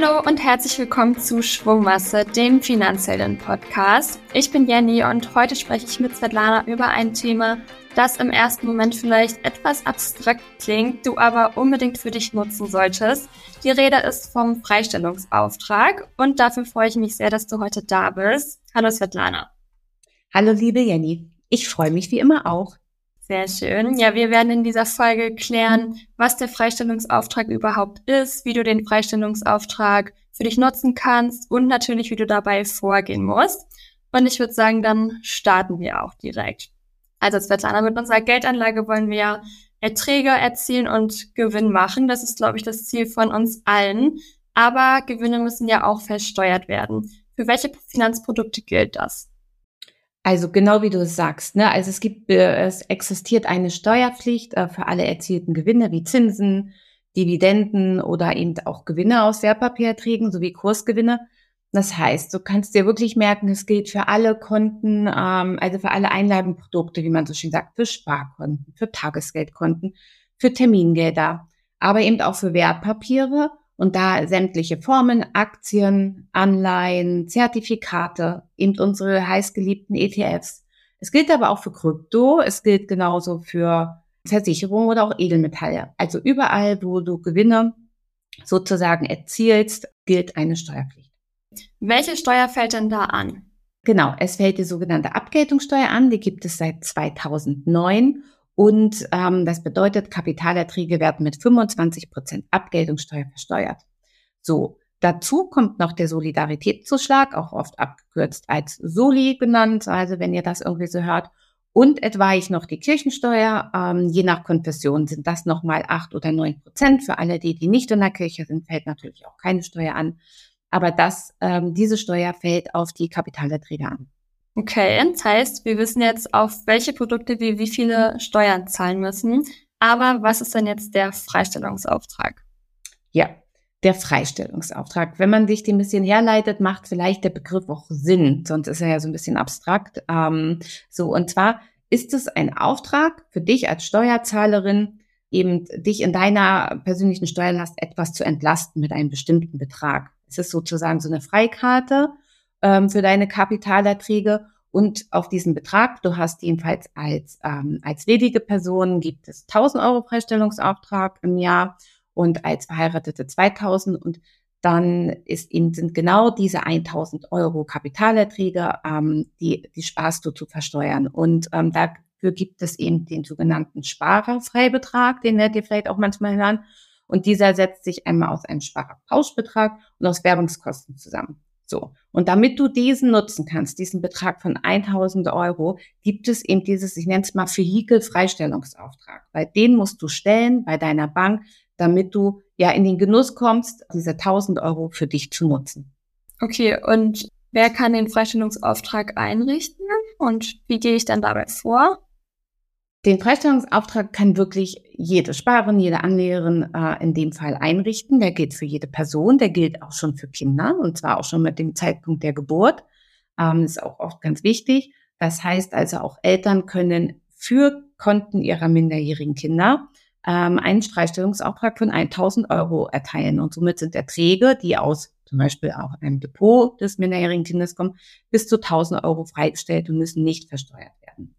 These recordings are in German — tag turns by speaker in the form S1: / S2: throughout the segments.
S1: Hallo und herzlich willkommen zu Schwungmasse, dem Finanzhelden-Podcast. Ich bin Jenny und heute spreche ich mit Svetlana über ein Thema, das im ersten Moment vielleicht etwas abstrakt klingt, du aber unbedingt für dich nutzen solltest. Die Rede ist vom Freistellungsauftrag und dafür freue ich mich sehr, dass du heute da bist. Hallo Svetlana.
S2: Hallo liebe Jenny, ich freue mich wie immer auch.
S1: Sehr schön. Ja, wir werden in dieser Folge klären, was der Freistellungsauftrag überhaupt ist, wie du den Freistellungsauftrag für dich nutzen kannst und natürlich, wie du dabei vorgehen musst. Und ich würde sagen, dann starten wir auch direkt. Also Svetlana, mit unserer Geldanlage wollen wir Erträge erzielen und Gewinn machen. Das ist, glaube ich, das Ziel von uns allen. Aber Gewinne müssen ja auch versteuert werden. Für welche Finanzprodukte gilt das?
S2: Also genau wie du es sagst, ne? Also es gibt, äh, es existiert eine Steuerpflicht äh, für alle erzielten Gewinne wie Zinsen, Dividenden oder eben auch Gewinne aus Wertpapiererträgen sowie Kursgewinne. Das heißt, du kannst dir wirklich merken, es gilt für alle Konten, ähm, also für alle Einlagenprodukte, wie man so schön sagt, für Sparkonten, für Tagesgeldkonten, für Termingelder, aber eben auch für Wertpapiere und da sämtliche Formen, Aktien, Anleihen, Zertifikate, eben unsere heißgeliebten ETFs. Es gilt aber auch für Krypto, es gilt genauso für Versicherungen oder auch Edelmetalle. Also überall, wo du Gewinne sozusagen erzielst, gilt eine Steuerpflicht.
S1: Welche Steuer fällt denn da an?
S2: Genau, es fällt die sogenannte Abgeltungssteuer an, die gibt es seit 2009 und ähm, das bedeutet, Kapitalerträge werden mit 25 Prozent Abgeltungssteuer versteuert. So, dazu kommt noch der Solidaritätszuschlag, auch oft abgekürzt als Soli genannt, also wenn ihr das irgendwie so hört. Und etwa ich noch die Kirchensteuer. Ähm, je nach Konfession sind das nochmal acht oder neun Prozent. Für alle, die, die nicht in der Kirche sind, fällt natürlich auch keine Steuer an. Aber das, ähm, diese Steuer fällt auf die Kapitalerträge an.
S1: Okay, das heißt, wir wissen jetzt, auf welche Produkte wir wie viele Steuern zahlen müssen. Aber was ist denn jetzt der Freistellungsauftrag?
S2: Ja, der Freistellungsauftrag. Wenn man sich den ein bisschen herleitet, macht vielleicht der Begriff auch Sinn, sonst ist er ja so ein bisschen abstrakt. Ähm, so, und zwar ist es ein Auftrag für dich als Steuerzahlerin, eben dich in deiner persönlichen Steuerlast etwas zu entlasten mit einem bestimmten Betrag. Es ist sozusagen so eine Freikarte ähm, für deine Kapitalerträge und auf diesen Betrag, du hast jedenfalls als, ähm, als ledige Person, gibt es 1000 Euro Freistellungsauftrag im Jahr und als Verheiratete 2000 und dann ist eben, sind genau diese 1000 Euro Kapitalerträge, ähm, die, die sparst du zu versteuern. Und ähm, dafür gibt es eben den sogenannten Sparerfreibetrag, den werdet ihr vielleicht auch manchmal hören. Und dieser setzt sich einmal aus einem Sparerpauschbetrag und aus Werbungskosten zusammen. So. Und damit du diesen nutzen kannst, diesen Betrag von 1000 Euro, gibt es eben dieses, ich nenne es mal Vehikel-Freistellungsauftrag. Weil den musst du stellen bei deiner Bank, damit du ja in den Genuss kommst, diese 1000 Euro für dich zu nutzen.
S1: Okay. Und wer kann den Freistellungsauftrag einrichten? Und wie gehe ich dann dabei vor?
S2: Den Freistellungsauftrag kann wirklich jede Sparerin, jede Anlegerin äh, in dem Fall einrichten. Der gilt für jede Person, der gilt auch schon für Kinder und zwar auch schon mit dem Zeitpunkt der Geburt. Ähm, ist auch oft ganz wichtig. Das heißt also auch Eltern können für Konten ihrer minderjährigen Kinder ähm, einen Freistellungsauftrag von 1000 Euro erteilen und somit sind Erträge, die aus zum Beispiel auch einem Depot des minderjährigen Kindes kommen, bis zu 1000 Euro freigestellt und müssen nicht versteuert werden.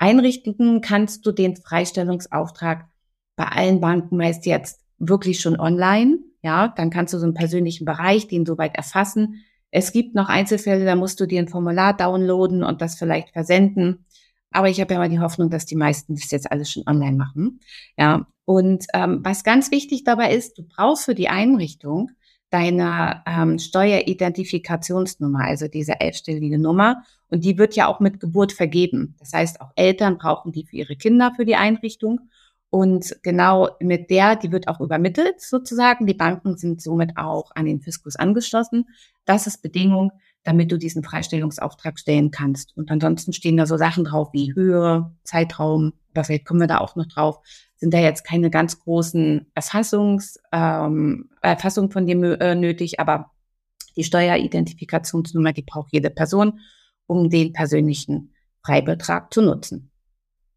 S2: Einrichten kannst du den Freistellungsauftrag bei allen Banken meist jetzt wirklich schon online. Ja, dann kannst du so einen persönlichen Bereich, den soweit erfassen. Es gibt noch Einzelfälle, da musst du dir ein Formular downloaden und das vielleicht versenden. Aber ich habe ja mal die Hoffnung, dass die meisten das jetzt alles schon online machen. Ja, und ähm, was ganz wichtig dabei ist, du brauchst für die Einrichtung deiner ähm, Steueridentifikationsnummer, also diese elfstellige Nummer. Und die wird ja auch mit Geburt vergeben. Das heißt, auch Eltern brauchen die für ihre Kinder für die Einrichtung. Und genau mit der, die wird auch übermittelt sozusagen. Die Banken sind somit auch an den Fiskus angeschlossen. Das ist Bedingung, damit du diesen Freistellungsauftrag stellen kannst. Und ansonsten stehen da so Sachen drauf wie Höhe, Zeitraum, vielleicht kommen wir da auch noch drauf, sind da jetzt keine ganz großen Erfassungs, ähm, Erfassung von dem äh, nötig, aber die Steueridentifikationsnummer, die braucht jede Person, um den persönlichen Freibetrag zu nutzen.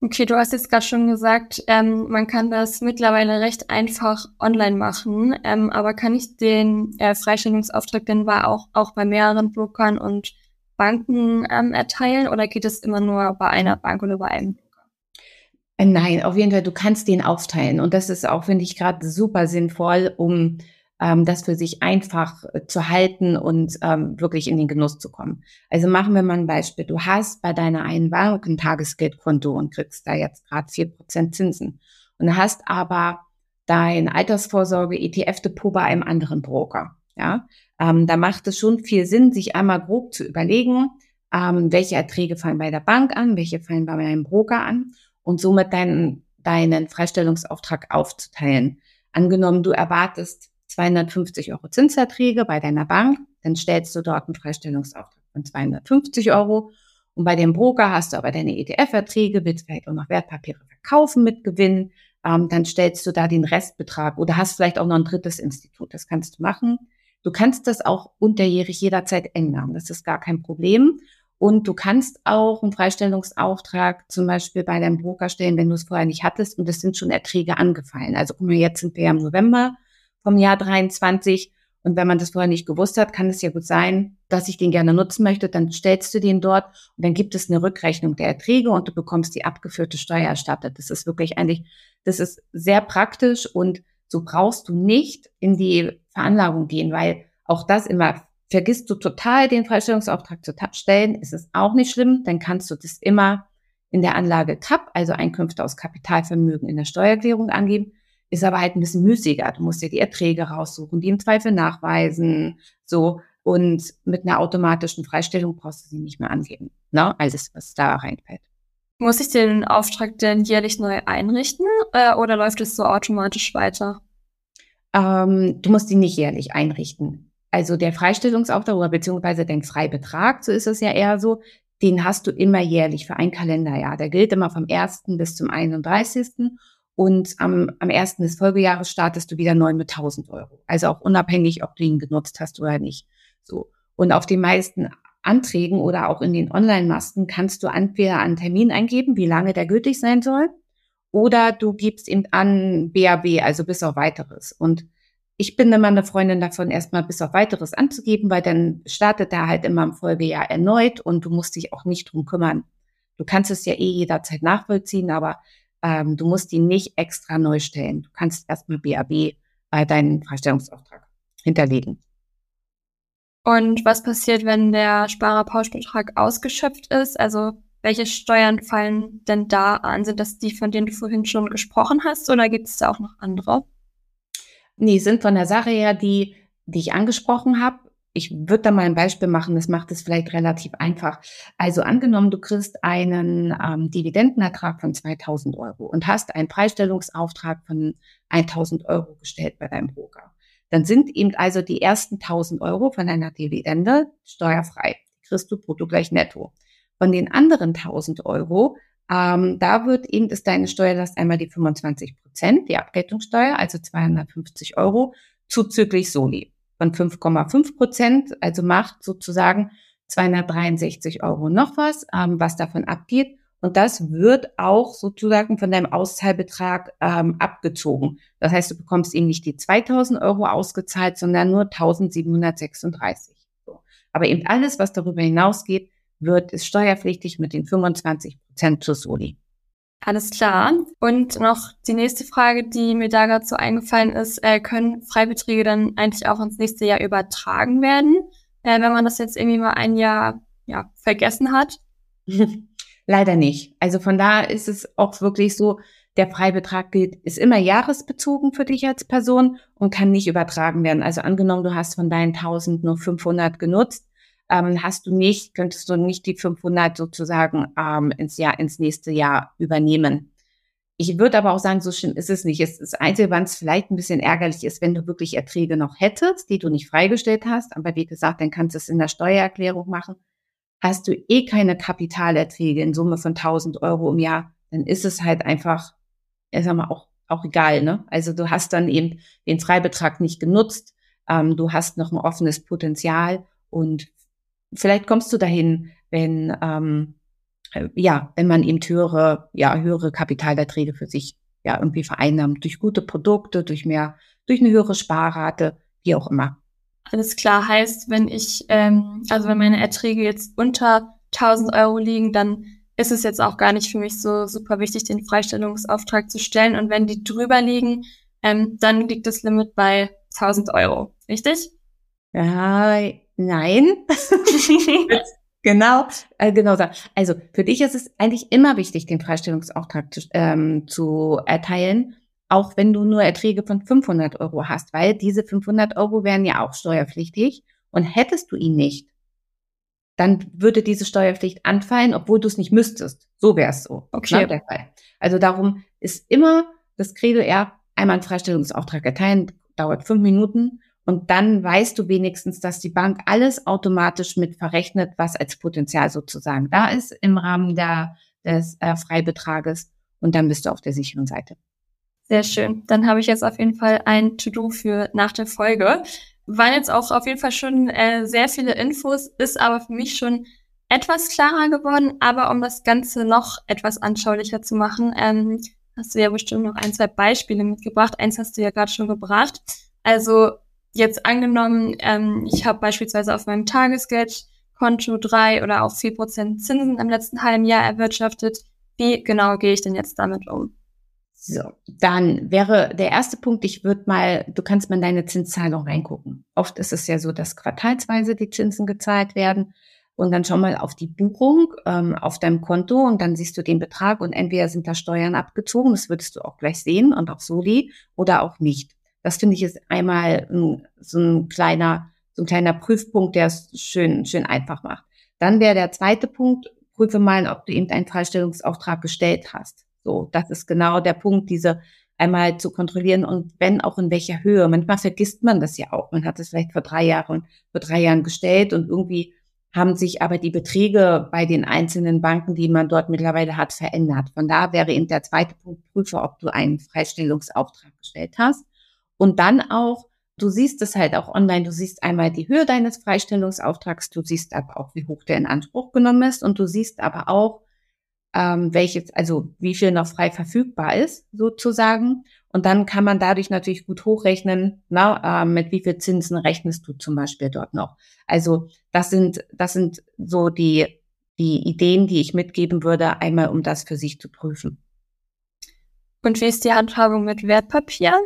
S1: Okay, du hast jetzt gerade schon gesagt, ähm, man kann das mittlerweile recht einfach online machen, ähm, aber kann ich den äh, Freistellungsauftrag denn auch, auch bei mehreren Brokern und Banken ähm, erteilen oder geht es immer nur bei einer Bank oder bei einem
S2: nein, auf jeden Fall, du kannst den aufteilen und das ist auch, finde ich, gerade super sinnvoll, um ähm, das für sich einfach äh, zu halten und ähm, wirklich in den Genuss zu kommen. Also machen wir mal ein Beispiel. Du hast bei deiner einen Bank ein Tagesgeldkonto und kriegst da jetzt gerade vier Prozent Zinsen und hast aber dein Altersvorsorge-ETF-Depot bei einem anderen Broker. Ja, ähm, da macht es schon viel Sinn, sich einmal grob zu überlegen, ähm, welche Erträge fallen bei der Bank an, welche fallen bei einem Broker an und somit deinen, deinen Freistellungsauftrag aufzuteilen. Angenommen, du erwartest 250 Euro Zinserträge bei deiner Bank, dann stellst du dort einen Freistellungsauftrag von 250 Euro. Und bei dem Broker hast du aber deine ETF-Erträge, willst vielleicht auch noch Wertpapiere verkaufen mit Gewinn, ähm, dann stellst du da den Restbetrag oder hast vielleicht auch noch ein drittes Institut. Das kannst du machen. Du kannst das auch unterjährig jederzeit ändern. Das ist gar kein Problem. Und du kannst auch einen Freistellungsauftrag zum Beispiel bei deinem Broker stellen, wenn du es vorher nicht hattest und es sind schon Erträge angefallen. Also guck mal, jetzt sind wir ja im November vom Jahr 23. Und wenn man das vorher nicht gewusst hat, kann es ja gut sein, dass ich den gerne nutzen möchte. Dann stellst du den dort und dann gibt es eine Rückrechnung der Erträge und du bekommst die abgeführte Steuer erstattet. Das ist wirklich eigentlich, das ist sehr praktisch und so brauchst du nicht in die Veranlagung gehen, weil auch das immer vergisst du total den Freistellungsauftrag zu stellen, ist es auch nicht schlimm, dann kannst du das immer in der Anlage CAP, also Einkünfte aus Kapitalvermögen in der Steuererklärung angeben ist aber halt ein bisschen müßiger. Du musst dir die Erträge raussuchen, die im Zweifel nachweisen, so. Und mit einer automatischen Freistellung brauchst du sie nicht mehr angeben. Ne? Alles, was da reinfällt.
S1: Muss ich den Auftrag denn jährlich neu einrichten äh, oder läuft es so automatisch weiter?
S2: Ähm, du musst ihn nicht jährlich einrichten. Also der Freistellungsauftrag oder beziehungsweise dein Freibetrag, so ist es ja eher so, den hast du immer jährlich für ein Kalenderjahr. Der gilt immer vom 1. bis zum 31. Und am, am ersten des Folgejahres startest du wieder neu mit 1000 Euro. Also auch unabhängig, ob du ihn genutzt hast oder nicht. So. Und auf den meisten Anträgen oder auch in den Online-Masken kannst du entweder einen Termin eingeben, wie lange der gültig sein soll, oder du gibst ihm an BAB, also bis auf weiteres. Und ich bin immer eine Freundin davon, erstmal bis auf weiteres anzugeben, weil dann startet er halt immer im Folgejahr erneut und du musst dich auch nicht drum kümmern. Du kannst es ja eh jederzeit nachvollziehen, aber ähm, du musst die nicht extra neu stellen. Du kannst erstmal BAB bei deinem Freistellungsauftrag hinterlegen.
S1: Und was passiert, wenn der Sparerpauschbetrag ausgeschöpft ist? Also welche Steuern fallen denn da an? Sind das die, von denen du vorhin schon gesprochen hast, oder gibt es da auch noch andere?
S2: Nee, sind von der Sache her die, die ich angesprochen habe ich würde da mal ein Beispiel machen, das macht es vielleicht relativ einfach. Also angenommen, du kriegst einen ähm, Dividendenertrag von 2000 Euro und hast einen Freistellungsauftrag von 1000 Euro gestellt bei deinem Broker. Dann sind eben also die ersten 1000 Euro von deiner Dividende steuerfrei. Kriegst du brutto gleich netto. Von den anderen 1000 Euro, ähm, da wird eben, ist deine Steuerlast einmal die 25 Prozent, die Abgeltungssteuer, also 250 Euro, zuzüglich Soli von 5,5 Prozent, also macht sozusagen 263 Euro noch was, ähm, was davon abgeht. Und das wird auch sozusagen von deinem Auszahlbetrag ähm, abgezogen. Das heißt, du bekommst eben nicht die 2000 Euro ausgezahlt, sondern nur 1736. So. Aber eben alles, was darüber hinausgeht, wird, ist steuerpflichtig mit den 25 Prozent Soli.
S1: Alles klar. Und noch die nächste Frage, die mir da gerade so eingefallen ist, äh, können Freibeträge dann eigentlich auch ins nächste Jahr übertragen werden, äh, wenn man das jetzt irgendwie mal ein Jahr ja, vergessen hat?
S2: Leider nicht. Also von da ist es auch wirklich so, der Freibetrag gilt, ist immer jahresbezogen für dich als Person und kann nicht übertragen werden. Also angenommen, du hast von deinen 1000 nur 500 genutzt, ähm, hast du nicht, könntest du nicht die 500 sozusagen ähm, ins Jahr, ins nächste Jahr übernehmen. Ich würde aber auch sagen, so schlimm ist es nicht. Es ist das Einzige, wann es vielleicht ein bisschen ärgerlich ist, wenn du wirklich Erträge noch hättest, die du nicht freigestellt hast. Aber wie gesagt, dann kannst du es in der Steuererklärung machen. Hast du eh keine Kapitalerträge in Summe von 1000 Euro im Jahr, dann ist es halt einfach, ich sag mal, auch, auch egal, ne? Also du hast dann eben den Freibetrag nicht genutzt. Ähm, du hast noch ein offenes Potenzial und vielleicht kommst du dahin, wenn, ähm, äh, ja, wenn man eben höhere, ja, höhere Kapitalerträge für sich ja irgendwie vereinnahmt, durch gute Produkte, durch mehr, durch eine höhere Sparrate, wie auch immer.
S1: Alles klar heißt, wenn ich, ähm, also wenn meine Erträge jetzt unter 1000 Euro liegen, dann ist es jetzt auch gar nicht für mich so super wichtig, den Freistellungsauftrag zu stellen. Und wenn die drüber liegen, ähm, dann liegt das Limit bei 1000 Euro. Richtig?
S2: Ja, nein. genau, äh, genau. Also für dich ist es eigentlich immer wichtig, den Freistellungsauftrag zu, ähm, zu erteilen, auch wenn du nur Erträge von 500 Euro hast, weil diese 500 Euro wären ja auch steuerpflichtig. Und hättest du ihn nicht, dann würde diese Steuerpflicht anfallen, obwohl du es nicht müsstest. So wäre es so. Okay. Ne, der Fall. Also darum ist immer das Credo eher einmal einen Freistellungsauftrag erteilen, dauert fünf Minuten und dann weißt du wenigstens, dass die Bank alles automatisch mit verrechnet, was als Potenzial sozusagen da ist im Rahmen der, des äh, Freibetrages und dann bist du auf der sicheren Seite.
S1: Sehr schön. Dann habe ich jetzt auf jeden Fall ein To-Do für nach der Folge. Waren jetzt auch auf jeden Fall schon äh, sehr viele Infos, ist aber für mich schon etwas klarer geworden. Aber um das Ganze noch etwas anschaulicher zu machen, ähm, hast du ja bestimmt noch ein, zwei Beispiele mitgebracht. Eins hast du ja gerade schon gebracht. Also jetzt angenommen, ähm, ich habe beispielsweise auf meinem Tagesgeldkonto drei oder auch vier Prozent Zinsen im letzten halben Jahr erwirtschaftet. Wie genau gehe ich denn jetzt damit um?
S2: So, dann wäre der erste Punkt, ich würde mal, du kannst mal in deine Zinszahlung reingucken. Oft ist es ja so, dass quartalsweise die Zinsen gezahlt werden. Und dann schau mal auf die Buchung ähm, auf deinem Konto und dann siehst du den Betrag und entweder sind da Steuern abgezogen, das würdest du auch gleich sehen und auch Soli oder auch nicht. Das finde ich ist einmal ein, so ein kleiner, so ein kleiner Prüfpunkt, der es schön, schön einfach macht. Dann wäre der zweite Punkt, prüfe mal, ob du eben einen Freistellungsauftrag gestellt hast. So, das ist genau der Punkt, diese einmal zu kontrollieren und wenn auch in welcher Höhe. Manchmal vergisst man das ja auch. Man hat es vielleicht vor drei Jahren, vor drei Jahren gestellt und irgendwie haben sich aber die Beträge bei den einzelnen Banken, die man dort mittlerweile hat, verändert. Von da wäre eben der zweite Punkt, prüfe, ob du einen Freistellungsauftrag gestellt hast. Und dann auch, du siehst es halt auch online, du siehst einmal die Höhe deines Freistellungsauftrags, du siehst aber auch, wie hoch der in Anspruch genommen ist und du siehst aber auch, ähm, welches, also wie viel noch frei verfügbar ist, sozusagen. Und dann kann man dadurch natürlich gut hochrechnen, na, äh, mit wie viel Zinsen rechnest du zum Beispiel dort noch. Also das sind, das sind so die, die Ideen, die ich mitgeben würde, einmal um das für sich zu prüfen.
S1: Und wie ist die Handhabung mit Wertpapieren?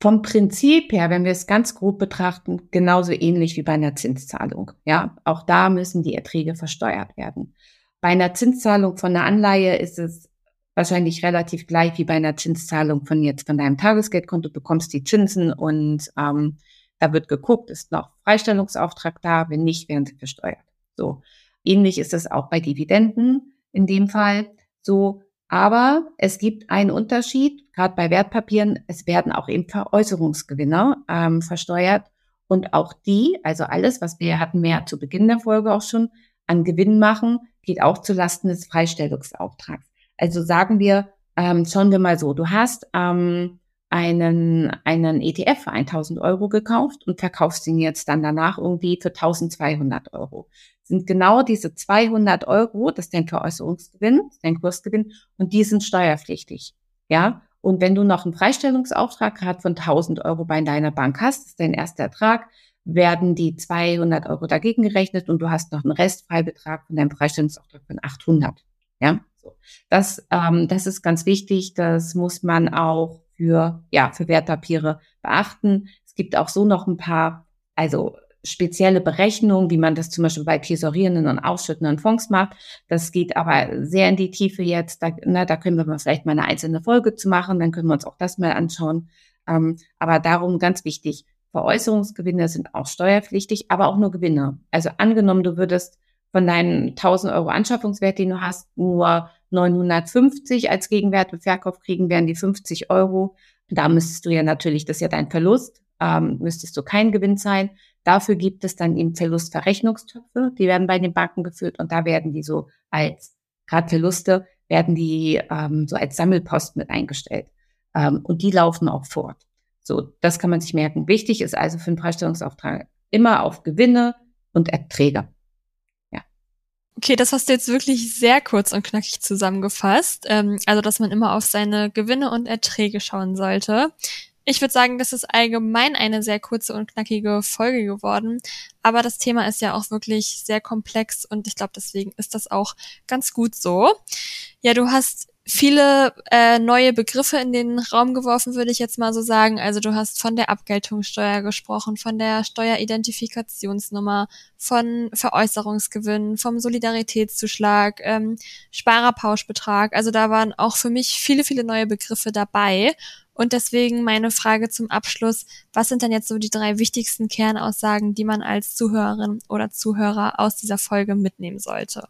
S2: Vom Prinzip her, wenn wir es ganz grob betrachten, genauso ähnlich wie bei einer Zinszahlung. Ja, auch da müssen die Erträge versteuert werden. Bei einer Zinszahlung von einer Anleihe ist es wahrscheinlich relativ gleich wie bei einer Zinszahlung von jetzt von deinem Tagesgeldkonto. Du bekommst die Zinsen und ähm, da wird geguckt, ist noch Freistellungsauftrag da? Wenn nicht, werden sie versteuert. So. Ähnlich ist es auch bei Dividenden in dem Fall. So, aber es gibt einen Unterschied, gerade bei Wertpapieren, es werden auch eben Veräußerungsgewinne ähm, versteuert. Und auch die, also alles, was wir hatten, mehr zu Beginn der Folge auch schon, an Gewinn machen, geht auch zulasten des Freistellungsauftrags. Also sagen wir, ähm, schauen wir mal so, du hast ähm, einen, einen ETF für 1000 Euro gekauft und verkaufst ihn jetzt dann danach irgendwie für 1200 Euro sind genau diese 200 Euro, das ist dein Veräußerungsgewinn, dein Kursgewinn, und die sind steuerpflichtig. Ja, und wenn du noch einen Freistellungsauftrag gerade von 1000 Euro bei deiner Bank hast, ist dein erster Ertrag, werden die 200 Euro dagegen gerechnet und du hast noch einen Restfreibetrag von deinem Freistellungsauftrag von 800. Ja, so. Das, ähm, das ist ganz wichtig. Das muss man auch für, ja, für Wertpapiere beachten. Es gibt auch so noch ein paar, also spezielle Berechnungen, wie man das zum Beispiel bei tesorierenden und ausschüttenden Fonds macht. Das geht aber sehr in die Tiefe jetzt. Da, na, da können wir mal vielleicht mal eine einzelne Folge zu machen, dann können wir uns auch das mal anschauen. Ähm, aber darum ganz wichtig, Veräußerungsgewinne sind auch steuerpflichtig, aber auch nur Gewinne. Also angenommen, du würdest von deinen 1000 Euro Anschaffungswert, den du hast, nur 950 als Gegenwert im Verkauf kriegen, wären die 50 Euro. Da müsstest du ja natürlich, das ist ja dein Verlust, ähm, müsstest du keinen Gewinn zahlen. Dafür gibt es dann eben Verlustverrechnungstöpfe, die werden bei den Banken geführt und da werden die so als, gerade Verluste, werden die ähm, so als Sammelpost mit eingestellt. Ähm, und die laufen auch fort. So, das kann man sich merken. Wichtig ist also für einen Freistellungsauftrag immer auf Gewinne und Erträge.
S1: Okay, das hast du jetzt wirklich sehr kurz und knackig zusammengefasst. Ähm, also, dass man immer auf seine Gewinne und Erträge schauen sollte. Ich würde sagen, das ist allgemein eine sehr kurze und knackige Folge geworden. Aber das Thema ist ja auch wirklich sehr komplex und ich glaube, deswegen ist das auch ganz gut so. Ja, du hast viele äh, neue Begriffe in den Raum geworfen, würde ich jetzt mal so sagen. Also du hast von der Abgeltungssteuer gesprochen, von der Steueridentifikationsnummer, von Veräußerungsgewinn, vom Solidaritätszuschlag, ähm, Sparerpauschbetrag. Also da waren auch für mich viele, viele neue Begriffe dabei. Und deswegen meine Frage zum Abschluss, was sind denn jetzt so die drei wichtigsten Kernaussagen, die man als Zuhörerin oder Zuhörer aus dieser Folge mitnehmen sollte?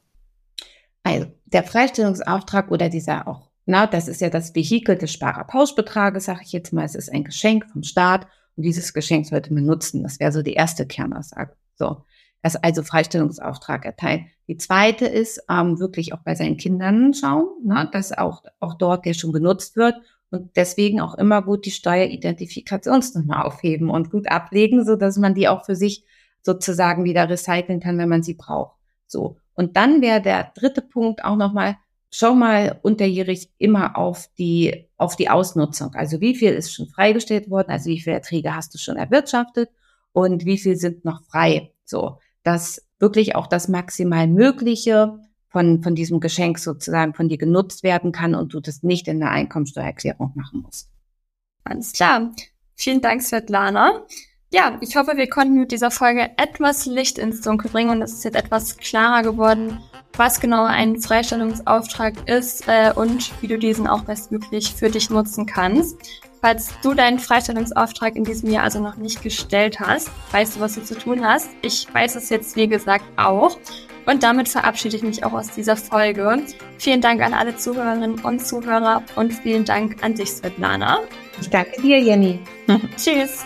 S2: Also der Freistellungsauftrag oder dieser auch, na, das ist ja das Vehikel des Sparerpauschbetrages, sage ich jetzt mal, es ist ein Geschenk vom Staat und dieses Geschenk sollte man nutzen. Das wäre so die erste Kernaussage. So, das also Freistellungsauftrag erteilen. Die zweite ist ähm, wirklich auch bei seinen Kindern schauen, na, dass auch, auch dort der schon genutzt wird und deswegen auch immer gut die Steueridentifikationsnummer aufheben und gut ablegen, so dass man die auch für sich sozusagen wieder recyceln kann, wenn man sie braucht. So. Und dann wäre der dritte Punkt auch nochmal, schau mal unterjährig immer auf die, auf die Ausnutzung. Also wie viel ist schon freigestellt worden? Also wie viele Erträge hast du schon erwirtschaftet? Und wie viel sind noch frei? So, dass wirklich auch das maximal Mögliche von, von diesem Geschenk sozusagen von dir genutzt werden kann und du das nicht in der Einkommensteuererklärung machen musst.
S1: Alles klar. Vielen Dank, Svetlana. Ja, ich hoffe, wir konnten mit dieser Folge etwas Licht ins Dunkel bringen und es ist jetzt etwas klarer geworden, was genau ein Freistellungsauftrag ist äh, und wie du diesen auch bestmöglich für dich nutzen kannst. Falls du deinen Freistellungsauftrag in diesem Jahr also noch nicht gestellt hast, weißt du, was du zu tun hast. Ich weiß es jetzt, wie gesagt, auch. Und damit verabschiede ich mich auch aus dieser Folge. Vielen Dank an alle Zuhörerinnen und Zuhörer und vielen Dank an dich, Svetlana.
S2: Ich danke dir, Jenny.
S1: Tschüss.